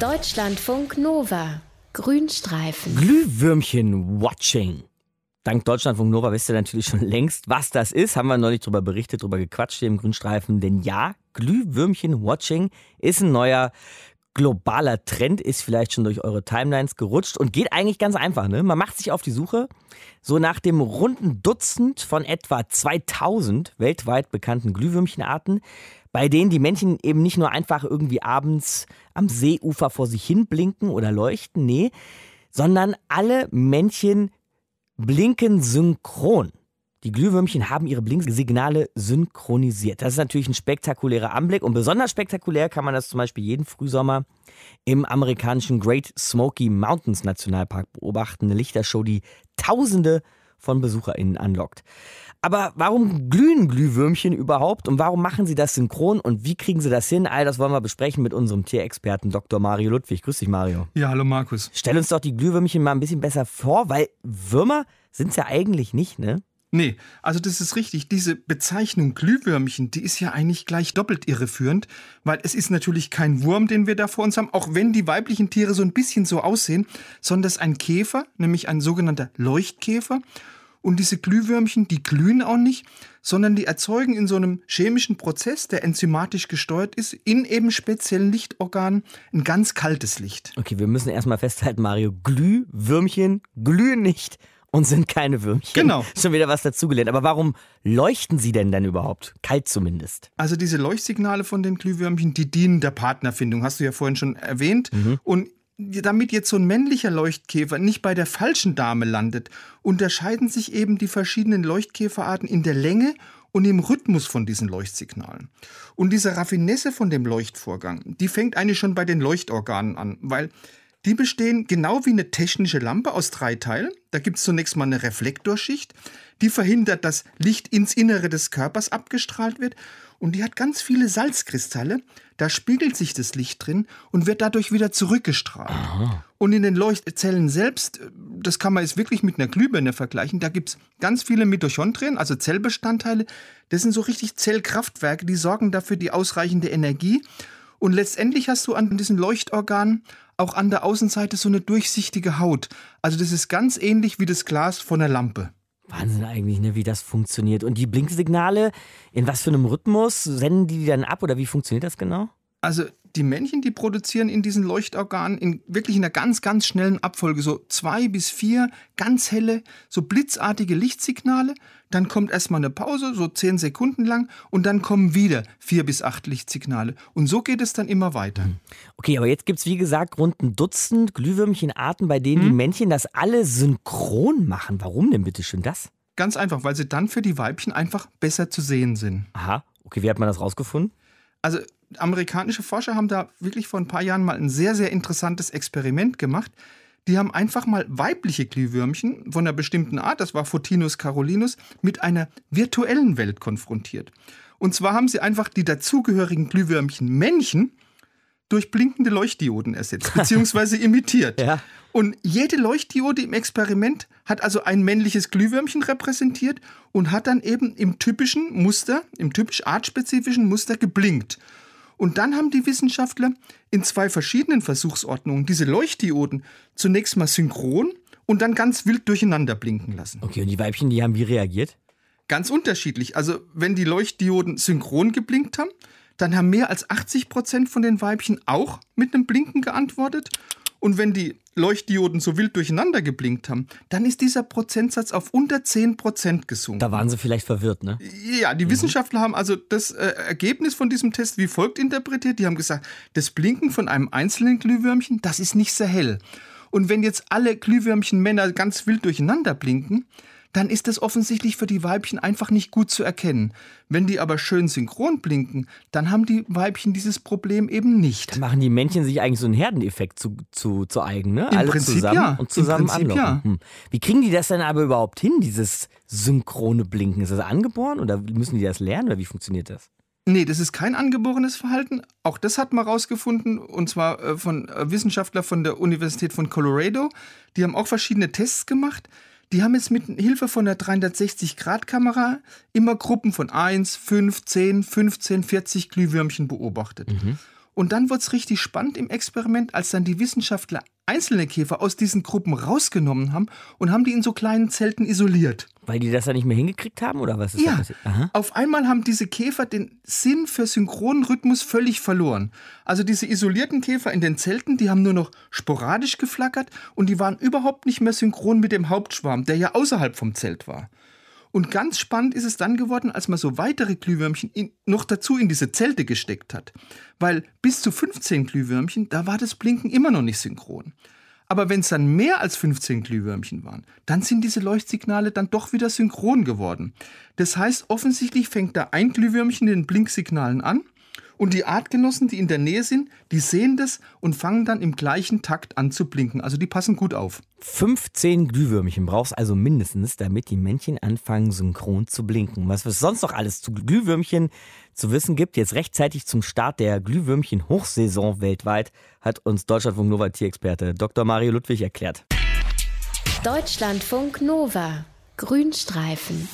Deutschlandfunk Nova. Grünstreifen. Glühwürmchen-Watching. Dank Deutschlandfunk Nova wisst ihr natürlich schon längst, was das ist. Haben wir neulich drüber berichtet, drüber gequatscht hier im Grünstreifen. Denn ja, Glühwürmchen-Watching ist ein neuer globaler Trend, ist vielleicht schon durch eure Timelines gerutscht und geht eigentlich ganz einfach. Ne? Man macht sich auf die Suche so nach dem runden Dutzend von etwa 2000 weltweit bekannten Glühwürmchenarten, bei denen die Männchen eben nicht nur einfach irgendwie abends am Seeufer vor sich hin blinken oder leuchten, nee, sondern alle Männchen blinken synchron. Die Glühwürmchen haben ihre Blinksignale synchronisiert. Das ist natürlich ein spektakulärer Anblick und besonders spektakulär kann man das zum Beispiel jeden Frühsommer im amerikanischen Great Smoky Mountains Nationalpark beobachten. Eine Lichtershow, die Tausende von BesucherInnen anlockt. Aber warum glühen Glühwürmchen überhaupt und warum machen sie das synchron und wie kriegen sie das hin? All das wollen wir besprechen mit unserem Tierexperten Dr. Mario Ludwig. Grüß dich, Mario. Ja, hallo Markus. Stell uns doch die Glühwürmchen mal ein bisschen besser vor, weil Würmer sind es ja eigentlich nicht, ne? Nee, also das ist richtig. Diese Bezeichnung Glühwürmchen, die ist ja eigentlich gleich doppelt irreführend, weil es ist natürlich kein Wurm, den wir da vor uns haben, auch wenn die weiblichen Tiere so ein bisschen so aussehen, sondern es ist ein Käfer, nämlich ein sogenannter Leuchtkäfer. Und diese Glühwürmchen, die glühen auch nicht, sondern die erzeugen in so einem chemischen Prozess, der enzymatisch gesteuert ist, in eben speziellen Lichtorganen ein ganz kaltes Licht. Okay, wir müssen erstmal festhalten, Mario, Glühwürmchen glühen nicht und sind keine Würmchen. Genau. Schon wieder was dazugelernt. Aber warum leuchten sie denn dann überhaupt? Kalt zumindest. Also diese Leuchtsignale von den Glühwürmchen, die dienen der Partnerfindung, hast du ja vorhin schon erwähnt. Mhm. Und damit jetzt so ein männlicher Leuchtkäfer nicht bei der falschen Dame landet, unterscheiden sich eben die verschiedenen Leuchtkäferarten in der Länge und im Rhythmus von diesen Leuchtsignalen. Und diese Raffinesse von dem Leuchtvorgang, die fängt eigentlich schon bei den Leuchtorganen an, weil die bestehen genau wie eine technische Lampe aus drei Teilen. Da gibt es zunächst mal eine Reflektorschicht, die verhindert, dass Licht ins Innere des Körpers abgestrahlt wird. Und die hat ganz viele Salzkristalle. Da spiegelt sich das Licht drin und wird dadurch wieder zurückgestrahlt. Aha. Und in den Leuchtzellen selbst, das kann man jetzt wirklich mit einer Glühbirne vergleichen, da gibt es ganz viele Mitochondrien, also Zellbestandteile. Das sind so richtig Zellkraftwerke, die sorgen dafür die ausreichende Energie. Und letztendlich hast du an diesen Leuchtorganen auch an der Außenseite so eine durchsichtige Haut. Also das ist ganz ähnlich wie das Glas von der Lampe. Wahnsinn eigentlich, ne, wie das funktioniert. Und die Blinksignale, in was für einem Rhythmus senden die die dann ab oder wie funktioniert das genau? Also die Männchen, die produzieren in diesen Leuchtorganen in wirklich in einer ganz, ganz schnellen Abfolge so zwei bis vier ganz helle, so blitzartige Lichtsignale. Dann kommt erstmal eine Pause, so zehn Sekunden lang, und dann kommen wieder vier bis acht Lichtsignale. Und so geht es dann immer weiter. Okay, aber jetzt gibt es wie gesagt rund ein Dutzend Glühwürmchenarten, bei denen hm. die Männchen das alle synchron machen. Warum denn bitte schön das? Ganz einfach, weil sie dann für die Weibchen einfach besser zu sehen sind. Aha, okay, wie hat man das rausgefunden? Also amerikanische Forscher haben da wirklich vor ein paar Jahren mal ein sehr, sehr interessantes Experiment gemacht. Die haben einfach mal weibliche Glühwürmchen von einer bestimmten Art, das war Photinus carolinus, mit einer virtuellen Welt konfrontiert. Und zwar haben sie einfach die dazugehörigen Glühwürmchen Männchen durch blinkende Leuchtdioden ersetzt, beziehungsweise imitiert. Ja. Und jede Leuchtdiode im Experiment hat also ein männliches Glühwürmchen repräsentiert und hat dann eben im typischen Muster, im typisch artspezifischen Muster geblinkt. Und dann haben die Wissenschaftler in zwei verschiedenen Versuchsordnungen diese Leuchtdioden zunächst mal synchron und dann ganz wild durcheinander blinken lassen. Okay, und die Weibchen, die haben wie reagiert? Ganz unterschiedlich. Also, wenn die Leuchtdioden synchron geblinkt haben, dann haben mehr als 80 Prozent von den Weibchen auch mit einem Blinken geantwortet. Und wenn die Leuchtdioden so wild durcheinander geblinkt haben, dann ist dieser Prozentsatz auf unter 10 Prozent gesunken. Da waren sie vielleicht verwirrt, ne? Ja, die mhm. Wissenschaftler haben also das äh, Ergebnis von diesem Test wie folgt interpretiert. Die haben gesagt, das Blinken von einem einzelnen Glühwürmchen, das ist nicht sehr hell. Und wenn jetzt alle Glühwürmchen Männer ganz wild durcheinander blinken, dann ist das offensichtlich für die Weibchen einfach nicht gut zu erkennen. Wenn die aber schön synchron blinken, dann haben die Weibchen dieses Problem eben nicht. Dann machen die Männchen sich eigentlich so einen Herdeneffekt zu, zu, zu eigen, ne? Im Alle Prinzip zusammen ja. und zusammen Im Prinzip anlocken. Ja. Hm. Wie kriegen die das denn aber überhaupt hin, dieses synchrone Blinken? Ist das angeboren oder müssen die das lernen oder wie funktioniert das? Nee, das ist kein angeborenes Verhalten. Auch das hat man rausgefunden, und zwar äh, von äh, Wissenschaftlern von der Universität von Colorado. Die haben auch verschiedene Tests gemacht. Die haben jetzt mit Hilfe von der 360-Grad-Kamera immer Gruppen von 1, 5, 10, 15, 40 Glühwürmchen beobachtet. Mhm. Und dann wurde es richtig spannend im Experiment, als dann die Wissenschaftler einzelne Käfer aus diesen Gruppen rausgenommen haben und haben die in so kleinen Zelten isoliert. Weil die das dann nicht mehr hingekriegt haben oder was ist ja, da passiert? Aha. auf einmal haben diese Käfer den Sinn für synchronen Rhythmus völlig verloren. Also diese isolierten Käfer in den Zelten, die haben nur noch sporadisch geflackert und die waren überhaupt nicht mehr synchron mit dem Hauptschwarm, der ja außerhalb vom Zelt war. Und ganz spannend ist es dann geworden, als man so weitere Glühwürmchen in, noch dazu in diese Zelte gesteckt hat. Weil bis zu 15 Glühwürmchen, da war das Blinken immer noch nicht synchron. Aber wenn es dann mehr als 15 Glühwürmchen waren, dann sind diese Leuchtsignale dann doch wieder synchron geworden. Das heißt, offensichtlich fängt da ein Glühwürmchen den Blinksignalen an und die Artgenossen, die in der Nähe sind, die sehen das und fangen dann im gleichen Takt an zu blinken. Also die passen gut auf. 15 Glühwürmchen brauchst also mindestens, damit die Männchen anfangen, synchron zu blinken. Was es sonst noch alles zu Glühwürmchen zu wissen gibt, jetzt rechtzeitig zum Start der Glühwürmchen-Hochsaison weltweit, hat uns Deutschlandfunk Nova Tierexperte Dr. Mario Ludwig erklärt. Deutschlandfunk Nova. Grünstreifen.